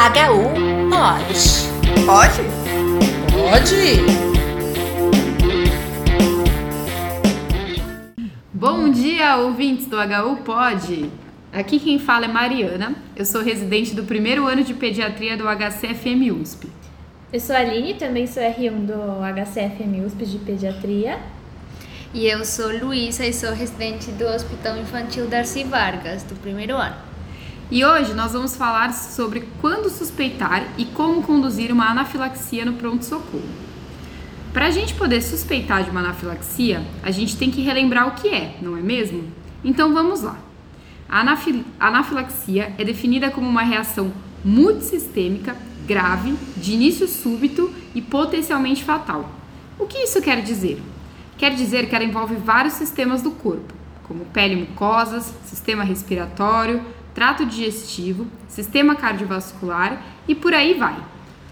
HU pode. Pode? Pode! Bom dia, ouvintes do HU Pod! Aqui quem fala é Mariana, eu sou residente do primeiro ano de pediatria do HCFM USP. Eu sou a Aline, também sou R1 do HCFM USP de pediatria. E eu sou Luísa e sou residente do Hospital Infantil Darcy Vargas, do primeiro ano. E hoje nós vamos falar sobre quando suspeitar e como conduzir uma anafilaxia no pronto-socorro. Para a gente poder suspeitar de uma anafilaxia, a gente tem que relembrar o que é, não é mesmo? Então vamos lá. A anafil anafilaxia é definida como uma reação multissistêmica grave, de início súbito e potencialmente fatal. O que isso quer dizer? Quer dizer que ela envolve vários sistemas do corpo, como pele e mucosas, sistema respiratório, trato digestivo, sistema cardiovascular e por aí vai,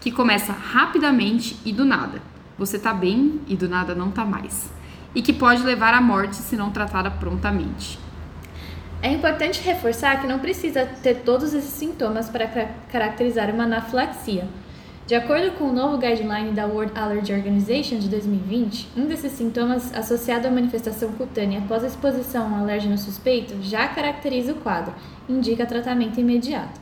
que começa rapidamente e do nada. Você tá bem e do nada não tá mais. E que pode levar à morte se não tratada prontamente. É importante reforçar que não precisa ter todos esses sintomas para caracterizar uma anafilaxia. De acordo com o novo guideline da World Allergy Organization de 2020, um desses sintomas associado à manifestação cutânea após a exposição a um alérgeno suspeito já caracteriza o quadro indica tratamento imediato.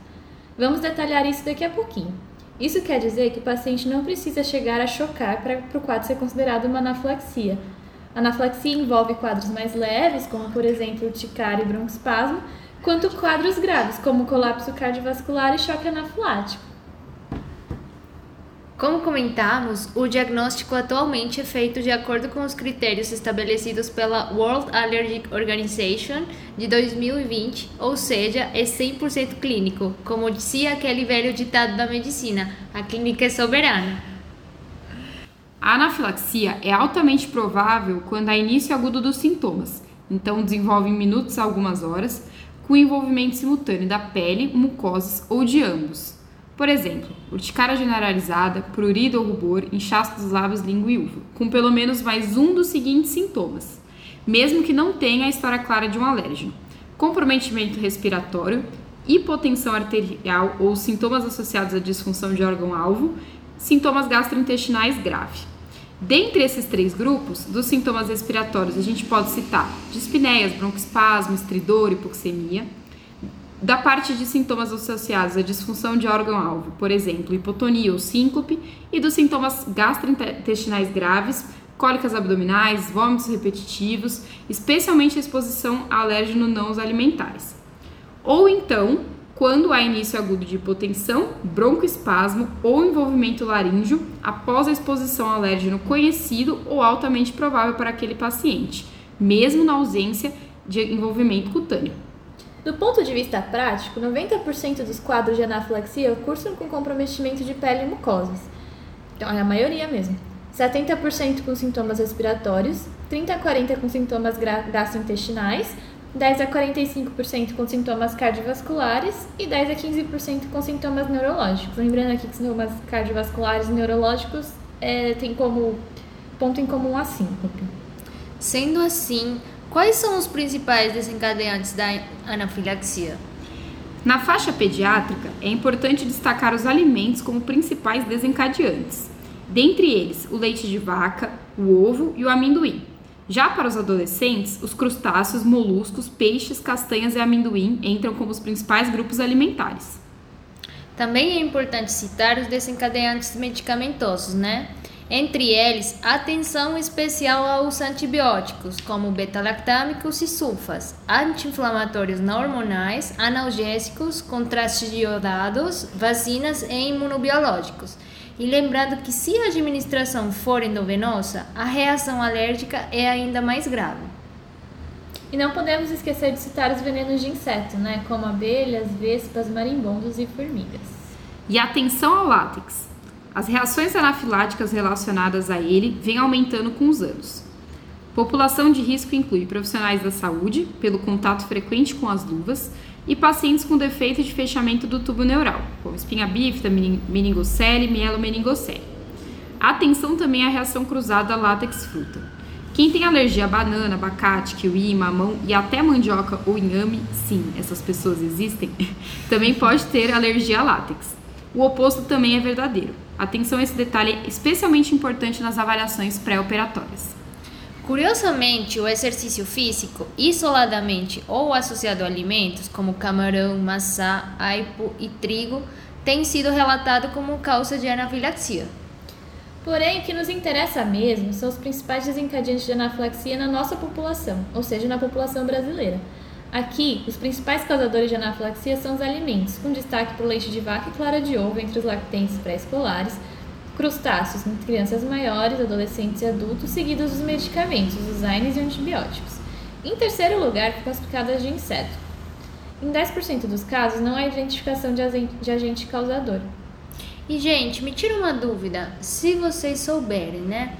Vamos detalhar isso daqui a pouquinho. Isso quer dizer que o paciente não precisa chegar a chocar para o quadro ser considerado uma anafilaxia. A anafilaxia envolve quadros mais leves, como por exemplo urticária e broncoespasmo, quanto quadros graves, como colapso cardiovascular e choque anafilático. Como comentamos, o diagnóstico atualmente é feito de acordo com os critérios estabelecidos pela World Allergic Organization de 2020, ou seja, é 100% clínico. Como dizia aquele velho ditado da medicina, a clínica é soberana. A anafilaxia é altamente provável quando há início agudo dos sintomas, então desenvolve em minutos a algumas horas, com envolvimento simultâneo da pele, mucosas ou de ambos. Por exemplo, urticária generalizada, prurido ou rubor, inchaço dos lábios, língua e uva, com pelo menos mais um dos seguintes sintomas, mesmo que não tenha a história clara de um alérgeno: comprometimento respiratório, hipotensão arterial ou sintomas associados à disfunção de órgão-alvo, sintomas gastrointestinais grave. Dentre esses três grupos, dos sintomas respiratórios, a gente pode citar dispneias, broncoespasmo, estridor, hipoxemia da parte de sintomas associados à disfunção de órgão-alvo, por exemplo, hipotonia ou síncope, e dos sintomas gastrointestinais graves, cólicas abdominais, vômitos repetitivos, especialmente a exposição a alérgeno não alimentares. Ou então, quando há início agudo de hipotensão, broncoespasmo ou envolvimento laríngeo após a exposição a alérgeno conhecido ou altamente provável para aquele paciente, mesmo na ausência de envolvimento cutâneo. Do ponto de vista prático, 90% dos quadros de anafilaxia cursam com comprometimento de pele e mucosas. Então, é a maioria mesmo. 70% com sintomas respiratórios, 30 a 40% com sintomas gastrointestinais, 10 a 45% com sintomas cardiovasculares e 10 a 15% com sintomas neurológicos. Lembrando aqui que sintomas cardiovasculares e neurológicos é, tem como ponto em comum a síncope. Sendo assim, Quais são os principais desencadeantes da anafilaxia? Na faixa pediátrica, é importante destacar os alimentos como principais desencadeantes. Dentre eles, o leite de vaca, o ovo e o amendoim. Já para os adolescentes, os crustáceos, moluscos, peixes, castanhas e amendoim entram como os principais grupos alimentares. Também é importante citar os desencadeantes medicamentosos, né? Entre eles, atenção especial aos antibióticos, como beta-lactâmicos e sulfas, anti-inflamatórios não hormonais, analgésicos, contrastes iodados, vacinas e imunobiológicos. E lembrando que se a administração for endovenosa, a reação alérgica é ainda mais grave. E não podemos esquecer de citar os venenos de inseto, né, como abelhas, vespas, marimbondos e formigas. E atenção ao látex. As reações anafiláticas relacionadas a ele vêm aumentando com os anos. População de risco inclui profissionais da saúde, pelo contato frequente com as luvas, e pacientes com defeito de fechamento do tubo neural, como espinha bífida, meningocele mielomeningocele. Atenção também à reação cruzada látex-fruta. Quem tem alergia a banana, abacate, kiwi, mamão e até mandioca ou inhame, sim, essas pessoas existem, também pode ter alergia a látex. o oposto também é verdadeiro. Atenção a esse detalhe especialmente importante nas avaliações pré-operatórias. Curiosamente, o exercício físico, isoladamente ou associado a alimentos como camarão, maçã, aipo e trigo, tem sido relatado como causa de anafilaxia. Porém, o que nos interessa mesmo são os principais desencadeantes de anafilaxia na nossa população, ou seja, na população brasileira. Aqui, os principais causadores de anafilaxia são os alimentos, com destaque para o leite de vaca e clara de ovo entre os lactentes pré-escolares, crustáceos entre crianças maiores, adolescentes e adultos, seguidos dos medicamentos, os AINES e antibióticos. Em terceiro lugar, ficam as picadas de inseto. Em 10% dos casos, não há identificação de agente causador. E, gente, me tira uma dúvida, se vocês souberem, né?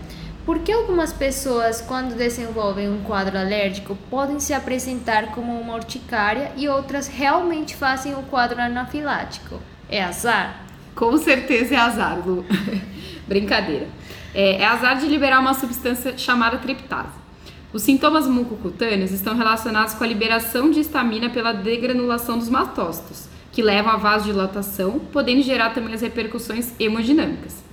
Por que algumas pessoas, quando desenvolvem um quadro alérgico, podem se apresentar como uma urticária e outras realmente fazem o quadro anafilático? É azar? Com certeza é azar, Lu. Brincadeira. É, é azar de liberar uma substância chamada triptase. Os sintomas mucocutâneos estão relacionados com a liberação de histamina pela degranulação dos mastócitos, que levam à vasodilatação, podendo gerar também as repercussões hemodinâmicas.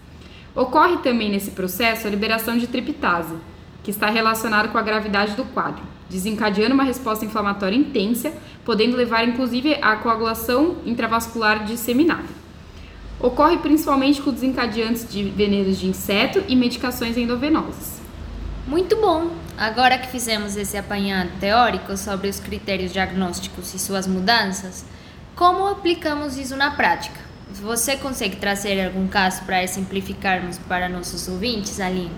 Ocorre também nesse processo a liberação de triptase, que está relacionada com a gravidade do quadro, desencadeando uma resposta inflamatória intensa, podendo levar inclusive à coagulação intravascular disseminada. Ocorre principalmente com desencadeantes de venenos de inseto e medicações endovenosas. Muito bom! Agora que fizemos esse apanhado teórico sobre os critérios diagnósticos e suas mudanças, como aplicamos isso na prática? Você consegue trazer algum caso para simplificarmos para nossos ouvintes, Aline?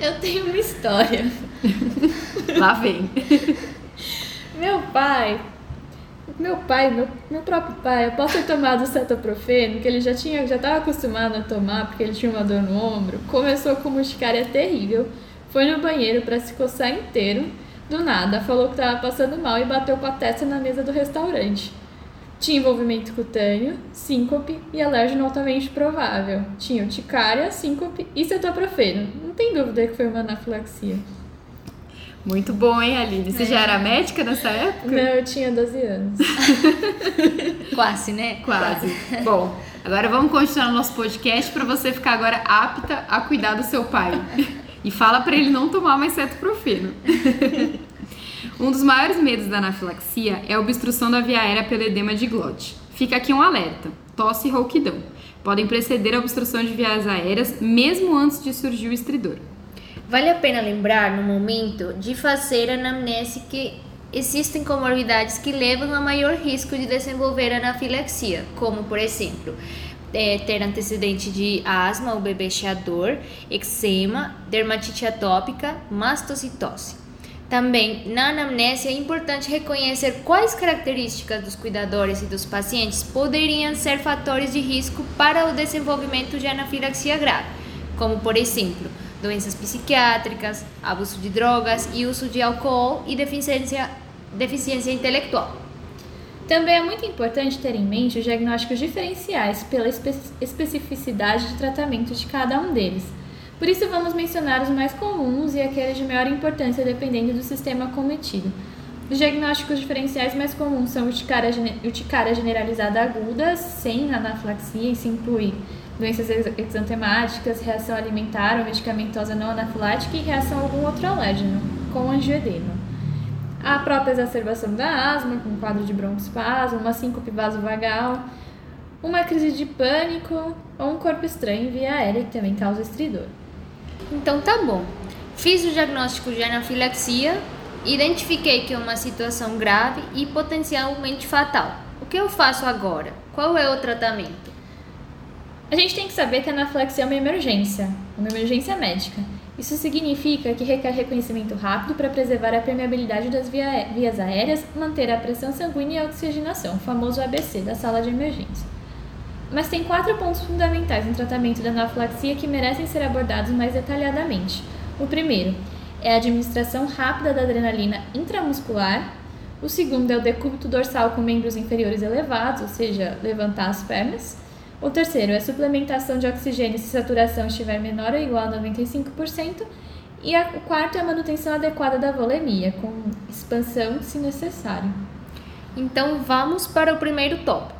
Eu tenho uma história. Lá vem. Meu pai meu pai, meu, meu próprio pai, após ter tomado cetoprofeno, que ele já tinha, já estava acostumado a tomar porque ele tinha uma dor no ombro, começou com uma urticária terrível, foi no banheiro para se coçar inteiro, do nada falou que estava passando mal e bateu com a testa na mesa do restaurante. Tinha envolvimento cutâneo, síncope e alérgeno altamente provável. Tinha urticária, síncope e cetoprofeno. Não tem dúvida que foi uma anafilaxia. Muito bom, hein, Aline? Você é. já era médica nessa época? Não, eu tinha 12 anos. Quase, né? Quase. bom, agora vamos continuar o nosso podcast para você ficar agora apta a cuidar do seu pai. E fala para ele não tomar mais cetoprofeno. um dos maiores medos da anafilaxia é a obstrução da via aérea pelo edema de glote. Fica aqui um alerta: tosse e rouquidão podem preceder a obstrução de vias aéreas mesmo antes de surgir o estridor. Vale a pena lembrar, no momento, de fazer anamnese que existem comorbidades que levam a maior risco de desenvolver anafilaxia, como, por exemplo, é, ter antecedente de asma ou bebê cheador, eczema, dermatite atópica, mastocitose. Também, na anamnese, é importante reconhecer quais características dos cuidadores e dos pacientes poderiam ser fatores de risco para o desenvolvimento de anafilaxia grave, como, por exemplo, doenças psiquiátricas, abuso de drogas e uso de álcool e deficiência, deficiência intelectual. Também é muito importante ter em mente os diagnósticos diferenciais pela espe especificidade de tratamento de cada um deles. Por isso, vamos mencionar os mais comuns e aqueles de maior importância dependendo do sistema cometido. Os diagnósticos diferenciais mais comuns são urticária, generalizada aguda, sem anafilaxia, isso inclui doenças exantemáticas, reação alimentar ou medicamentosa não anafilática e reação a algum outro alérgeno, com angioedema. A própria exacerbação da asma, com quadro de broncoespasmo, uma síncope vasovagal, uma crise de pânico ou um corpo estranho via aérea que também causa estridor. Então tá bom. Fiz o diagnóstico de anafilaxia, identifiquei que é uma situação grave e potencialmente fatal. O que eu faço agora? Qual é o tratamento? A gente tem que saber que a anafilaxia é uma emergência, uma emergência médica. Isso significa que requer reconhecimento rápido para preservar a permeabilidade das via vias aéreas, manter a pressão sanguínea e a oxigenação, o famoso ABC da sala de emergência. Mas tem quatro pontos fundamentais no tratamento da anafilaxia que merecem ser abordados mais detalhadamente. O primeiro é a administração rápida da adrenalina intramuscular. O segundo é o decúbito dorsal com membros inferiores elevados, ou seja, levantar as pernas. O terceiro é a suplementação de oxigênio se a saturação estiver menor ou igual a 95%. E a, o quarto é a manutenção adequada da volemia, com expansão se necessário. Então vamos para o primeiro tópico: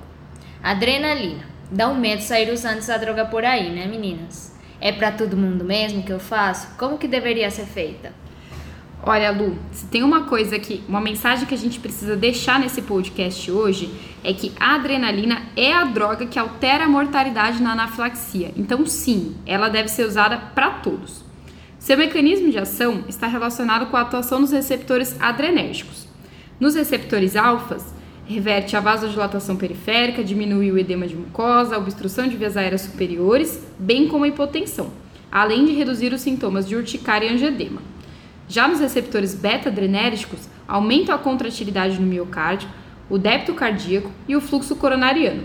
adrenalina. Dá um medo sair usando essa droga por aí, né, meninas? É para todo mundo mesmo que eu faço? Como que deveria ser feita? Olha, Lu, se tem uma coisa que, uma mensagem que a gente precisa deixar nesse podcast hoje é que a adrenalina é a droga que altera a mortalidade na anafilaxia. Então, sim, ela deve ser usada para todos. Seu mecanismo de ação está relacionado com a atuação nos receptores adrenérgicos. Nos receptores alfas, reverte a vasodilatação periférica, diminui o edema de mucosa, a obstrução de vias aéreas superiores, bem como a hipotensão, além de reduzir os sintomas de urticária e angedema. Já nos receptores beta-adrenérgicos, aumenta a contratilidade no miocárdio, o débito cardíaco e o fluxo coronariano.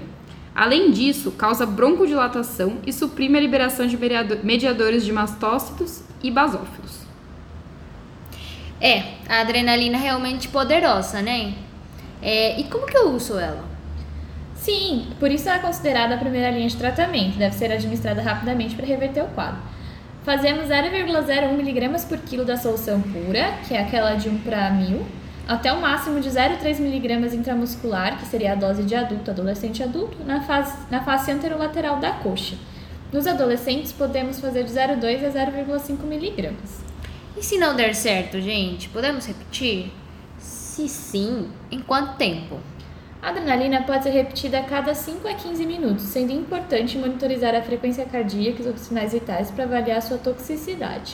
Além disso, causa broncodilatação e suprime a liberação de mediadores de mastócitos e basófilos. É, a adrenalina é realmente poderosa, né? É, e como que eu uso ela? Sim, por isso ela é considerada a primeira linha de tratamento. Deve ser administrada rapidamente para reverter o quadro. Fazemos 0,01 mg por quilo da solução pura, que é aquela de 1 para 1000, até o máximo de 0,3 mg intramuscular, que seria a dose de adulto, adolescente adulto, na face, na face anterolateral da coxa. Nos adolescentes, podemos fazer de 0,2 a 0,5 mg. E se não der certo, gente, podemos repetir? Se sim, em quanto tempo? A adrenalina pode ser repetida a cada 5 a 15 minutos, sendo importante monitorizar a frequência cardíaca e os sinais vitais para avaliar sua toxicidade.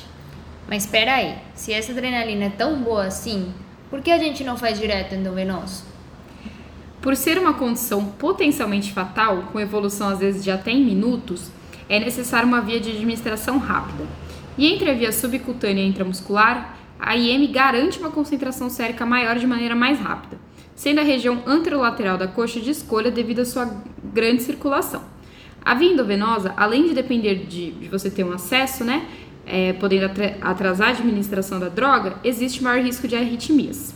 Mas espera aí, se essa adrenalina é tão boa assim, por que a gente não faz direto endovenoso? Por ser uma condição potencialmente fatal, com evolução às vezes de até em minutos, é necessário uma via de administração rápida. E entre a via subcutânea e intramuscular, a IM garante uma concentração sérica maior de maneira mais rápida sendo a região anterolateral da coxa de escolha devido à sua grande circulação. A via endovenosa, além de depender de, de você ter um acesso, né, é, podendo atrasar a administração da droga, existe maior risco de arritmias.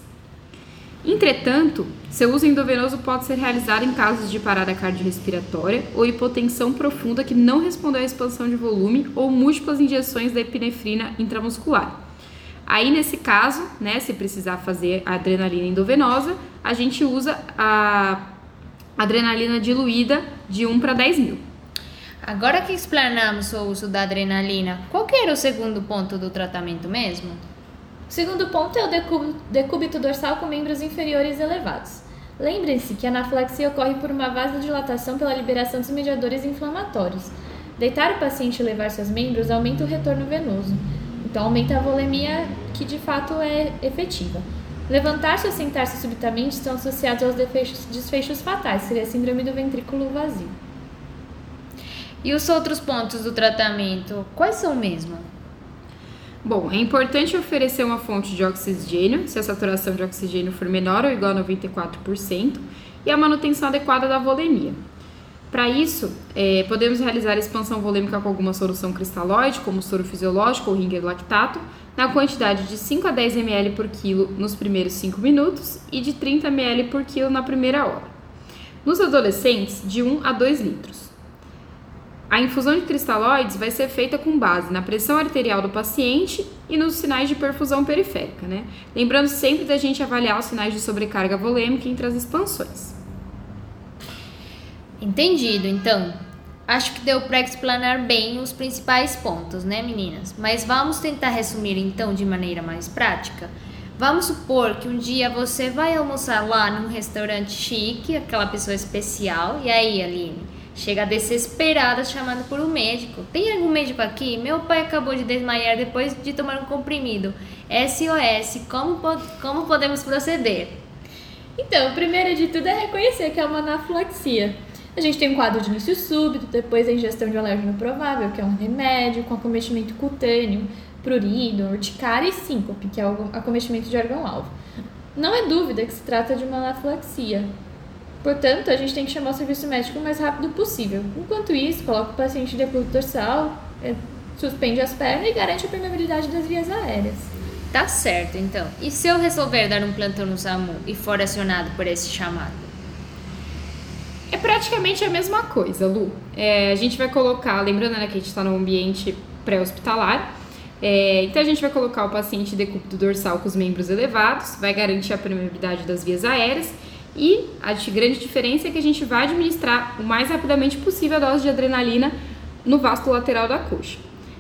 Entretanto, seu uso endovenoso pode ser realizado em casos de parada cardiorrespiratória ou hipotensão profunda que não respondeu à expansão de volume ou múltiplas injeções da epinefrina intramuscular. Aí, nesse caso, né, se precisar fazer a adrenalina endovenosa, a gente usa a adrenalina diluída de 1 para 10 mil. Agora que explanamos o uso da adrenalina, qual que era o segundo ponto do tratamento mesmo? O segundo ponto é o decúbito dorsal com membros inferiores elevados. Lembrem-se que a anafilaxia ocorre por uma vasodilatação pela liberação dos mediadores inflamatórios. Deitar o paciente e levar seus membros aumenta o retorno venoso. Então, aumenta a volemia, que de fato é efetiva. Levantar-se ou sentar-se subitamente estão associados aos desfechos, desfechos fatais, seria a síndrome do ventrículo vazio. E os outros pontos do tratamento, quais são mesmo? Bom, é importante oferecer uma fonte de oxigênio, se a saturação de oxigênio for menor ou igual a 94%, e a manutenção adequada da volemia. Para isso, é, podemos realizar expansão volêmica com alguma solução cristalóide, como soro fisiológico ou ringer lactato, na quantidade de 5 a 10 ml por quilo nos primeiros 5 minutos e de 30 ml por quilo na primeira hora. Nos adolescentes, de 1 a 2 litros. A infusão de cristalóides vai ser feita com base na pressão arterial do paciente e nos sinais de perfusão periférica, né? Lembrando sempre da gente avaliar os sinais de sobrecarga volêmica entre as expansões. Entendido, então. Acho que deu para explanar bem os principais pontos, né, meninas? Mas vamos tentar resumir então de maneira mais prática. Vamos supor que um dia você vai almoçar lá num restaurante chique, aquela pessoa especial, e aí, Aline, chega desesperada chamando por um médico. Tem algum médico aqui? Meu pai acabou de desmaiar depois de tomar um comprimido. SOS, como, como podemos proceder? Então, primeiro de tudo é reconhecer que é uma anafilaxia. A gente tem um quadro de início súbito, depois a ingestão de alérgeno provável, que é um remédio com acometimento cutâneo, prurido, urticária e síncope, que é o acometimento de órgão-alvo. Não é dúvida que se trata de uma anafilaxia. Portanto, a gente tem que chamar o serviço médico o mais rápido possível. Enquanto isso, coloca o paciente de decúbito dorsal, é, suspende as pernas e garante a permeabilidade das vias aéreas. Tá certo, então. E se eu resolver dar um plantão no SAMU e for acionado por esse chamado? É praticamente a mesma coisa, Lu. É, a gente vai colocar, lembrando né, que a gente está no ambiente pré-hospitalar, é, então a gente vai colocar o paciente decúbito dorsal com os membros elevados, vai garantir a permeabilidade das vias aéreas E a grande diferença é que a gente vai administrar o mais rapidamente possível a dose de adrenalina no vasto lateral da coxa.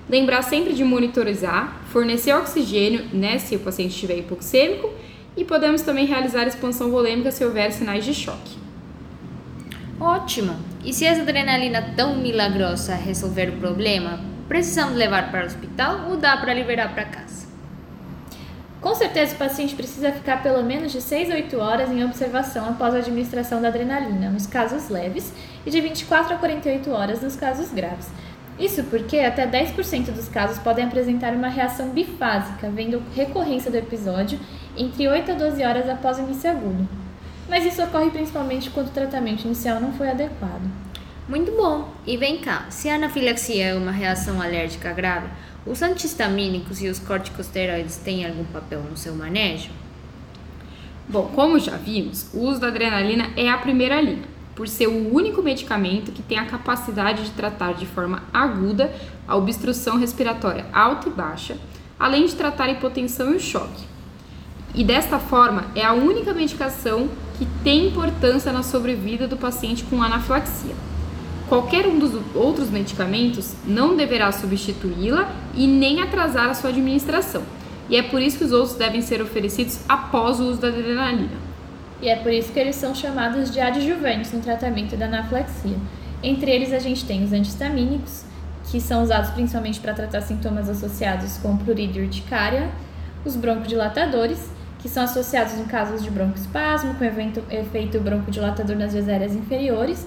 Lembrar sempre de monitorizar, fornecer oxigênio né, se o paciente estiver hipoxêmico e podemos também realizar expansão volêmica se houver sinais de choque. Ótimo! E se essa adrenalina tão milagrosa resolver o problema, precisamos levar para o hospital ou dá para liberar para casa? Com certeza o paciente precisa ficar pelo menos de 6 a 8 horas em observação após a administração da adrenalina, nos casos leves, e de 24 a 48 horas nos casos graves. Isso porque até 10% dos casos podem apresentar uma reação bifásica, vendo recorrência do episódio entre 8 a 12 horas após o início agudo. Mas isso ocorre principalmente quando o tratamento inicial não foi adequado. Muito bom! E vem cá, se a anafilaxia é uma reação alérgica grave, os antihistamínicos e os corticosteroides têm algum papel no seu manejo? Bom, como já vimos, o uso da adrenalina é a primeira linha, por ser o único medicamento que tem a capacidade de tratar de forma aguda a obstrução respiratória alta e baixa, além de tratar a hipotensão e o choque. E desta forma, é a única medicação que tem importância na sobrevida do paciente com anafilaxia. Qualquer um dos outros medicamentos não deverá substituí-la e nem atrasar a sua administração. E é por isso que os outros devem ser oferecidos após o uso da adrenalina. E é por isso que eles são chamados de adjuvantes no tratamento da anafilaxia. Entre eles a gente tem os antihistamínicos, que são usados principalmente para tratar sintomas associados com prurido e urticária, os broncodilatadores, que são associados em casos de broncoespasmo, com evento, efeito broncodilatador nas vias aéreas inferiores,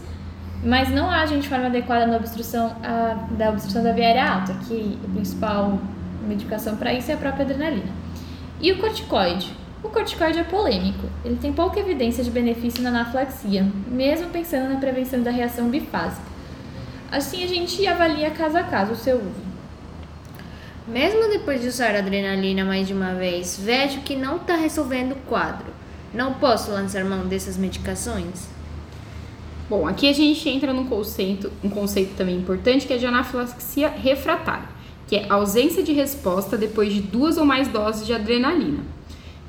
mas não agem de forma adequada na obstrução a, da obstrução da via aérea alta, que a principal medicação para isso é a própria adrenalina. E o corticoide? O corticoide é polêmico. Ele tem pouca evidência de benefício na anafilaxia, mesmo pensando na prevenção da reação bifásica. Assim, a gente avalia caso a caso o seu uso. Mesmo depois de usar adrenalina mais de uma vez, vejo que não está resolvendo o quadro. Não posso lançar mão dessas medicações? Bom, aqui a gente entra num conceito, um conceito também importante que é de anafilaxia refratária, que é ausência de resposta depois de duas ou mais doses de adrenalina.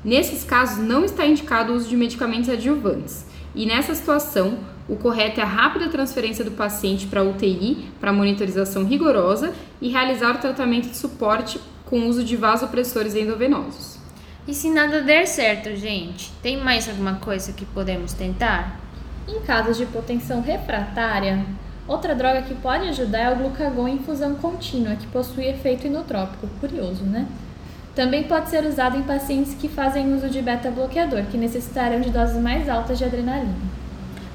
Nesses casos, não está indicado o uso de medicamentos adjuvantes. E nessa situação, o correto é a rápida transferência do paciente para UTI para monitorização rigorosa e realizar o tratamento de suporte com uso de vasopressores endovenosos. E se nada der certo, gente, tem mais alguma coisa que podemos tentar? Em casos de hipotensão refratária, outra droga que pode ajudar é o glucagon em infusão contínua, que possui efeito inotrópico. Curioso, né? Também pode ser usado em pacientes que fazem uso de beta-bloqueador, que necessitarão de doses mais altas de adrenalina.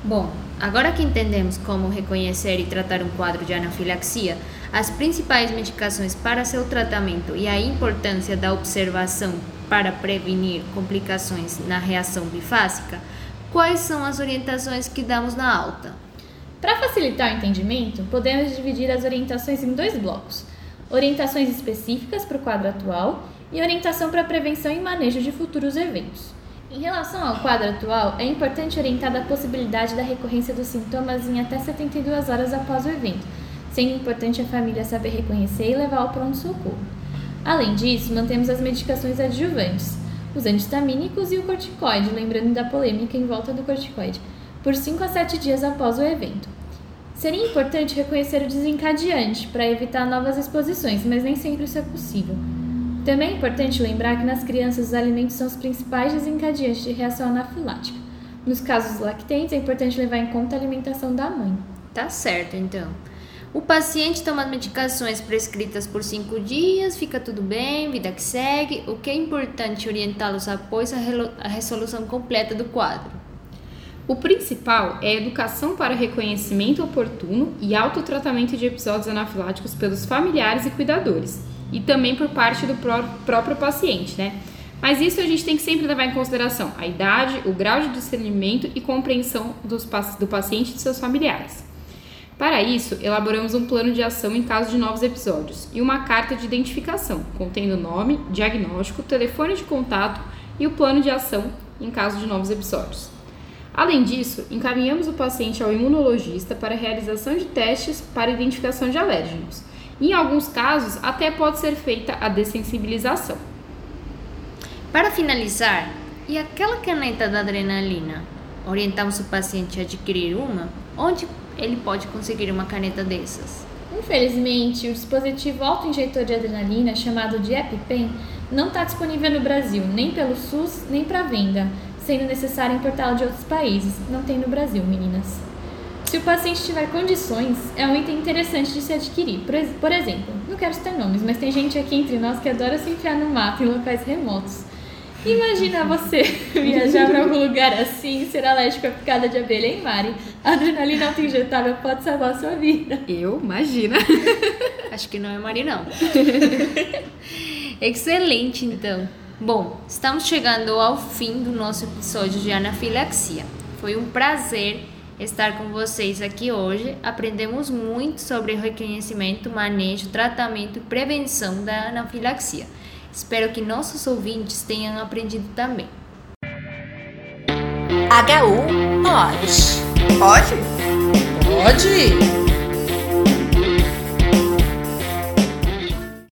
Bom, agora que entendemos como reconhecer e tratar um quadro de anafilaxia, as principais medicações para seu tratamento e a importância da observação para prevenir complicações na reação bifásica, quais são as orientações que damos na alta? Para facilitar o entendimento, podemos dividir as orientações em dois blocos: orientações específicas para o quadro atual e orientação para prevenção e manejo de futuros eventos. Em relação ao quadro atual, é importante orientar da possibilidade da recorrência dos sintomas em até 72 horas após o evento, sendo importante a família saber reconhecer e levar ao pronto-socorro. Além disso, mantemos as medicações adjuvantes, os antihistamínicos e o corticoide, lembrando da polêmica em volta do corticoide, por 5 a 7 dias após o evento. Seria importante reconhecer o desencadeante para evitar novas exposições, mas nem sempre isso é possível. Também é importante lembrar que nas crianças os alimentos são os principais desencadeantes de reação anafilática. Nos casos lactentes, é importante levar em conta a alimentação da mãe. Tá certo, então. O paciente toma medicações prescritas por cinco dias, fica tudo bem, vida que segue. O que é importante orientá-los após a resolução completa do quadro? O principal é a educação para reconhecimento oportuno e autotratamento de episódios anafiláticos pelos familiares e cuidadores e também por parte do pró próprio paciente, né? Mas isso a gente tem que sempre levar em consideração a idade, o grau de discernimento e compreensão dos, do paciente e de seus familiares. Para isso, elaboramos um plano de ação em caso de novos episódios e uma carta de identificação, contendo nome, diagnóstico, telefone de contato e o plano de ação em caso de novos episódios. Além disso, encaminhamos o paciente ao imunologista para realização de testes para identificação de alérgenos em alguns casos, até pode ser feita a dessensibilização. Para finalizar, e aquela caneta da adrenalina? orientamos o paciente a adquirir uma, onde ele pode conseguir uma caneta dessas? Infelizmente, o dispositivo autoinjetor de adrenalina, chamado de EpiPen, não está disponível no Brasil, nem pelo SUS, nem para venda, sendo necessário importá-lo de outros países. Não tem no Brasil, meninas. Se o paciente tiver condições, é um item interessante de se adquirir. Por, por exemplo, não quero citar nomes, mas tem gente aqui entre nós que adora se enfiar no mato em locais remotos. Imagina você viajar para algum lugar assim, ser alérgico à picada de abelha em Mari. A adrenalina autoinjetável pode salvar a sua vida. Eu, imagina. Acho que não é Mari, não. Excelente, então. Bom, estamos chegando ao fim do nosso episódio de anafilaxia. Foi um prazer estar com vocês aqui hoje. Aprendemos muito sobre reconhecimento, manejo, tratamento e prevenção da anafilaxia. Espero que nossos ouvintes tenham aprendido também. HU pode. Pode?